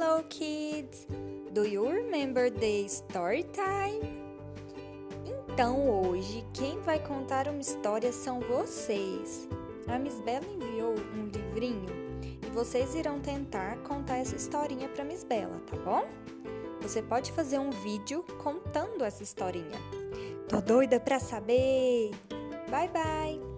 Hello kids! Do you remember the story time? Então, hoje, quem vai contar uma história são vocês. A Miss Bella enviou um livrinho e vocês irão tentar contar essa historinha para Miss Bella, tá bom? Você pode fazer um vídeo contando essa historinha. Tô doida para saber! Bye bye!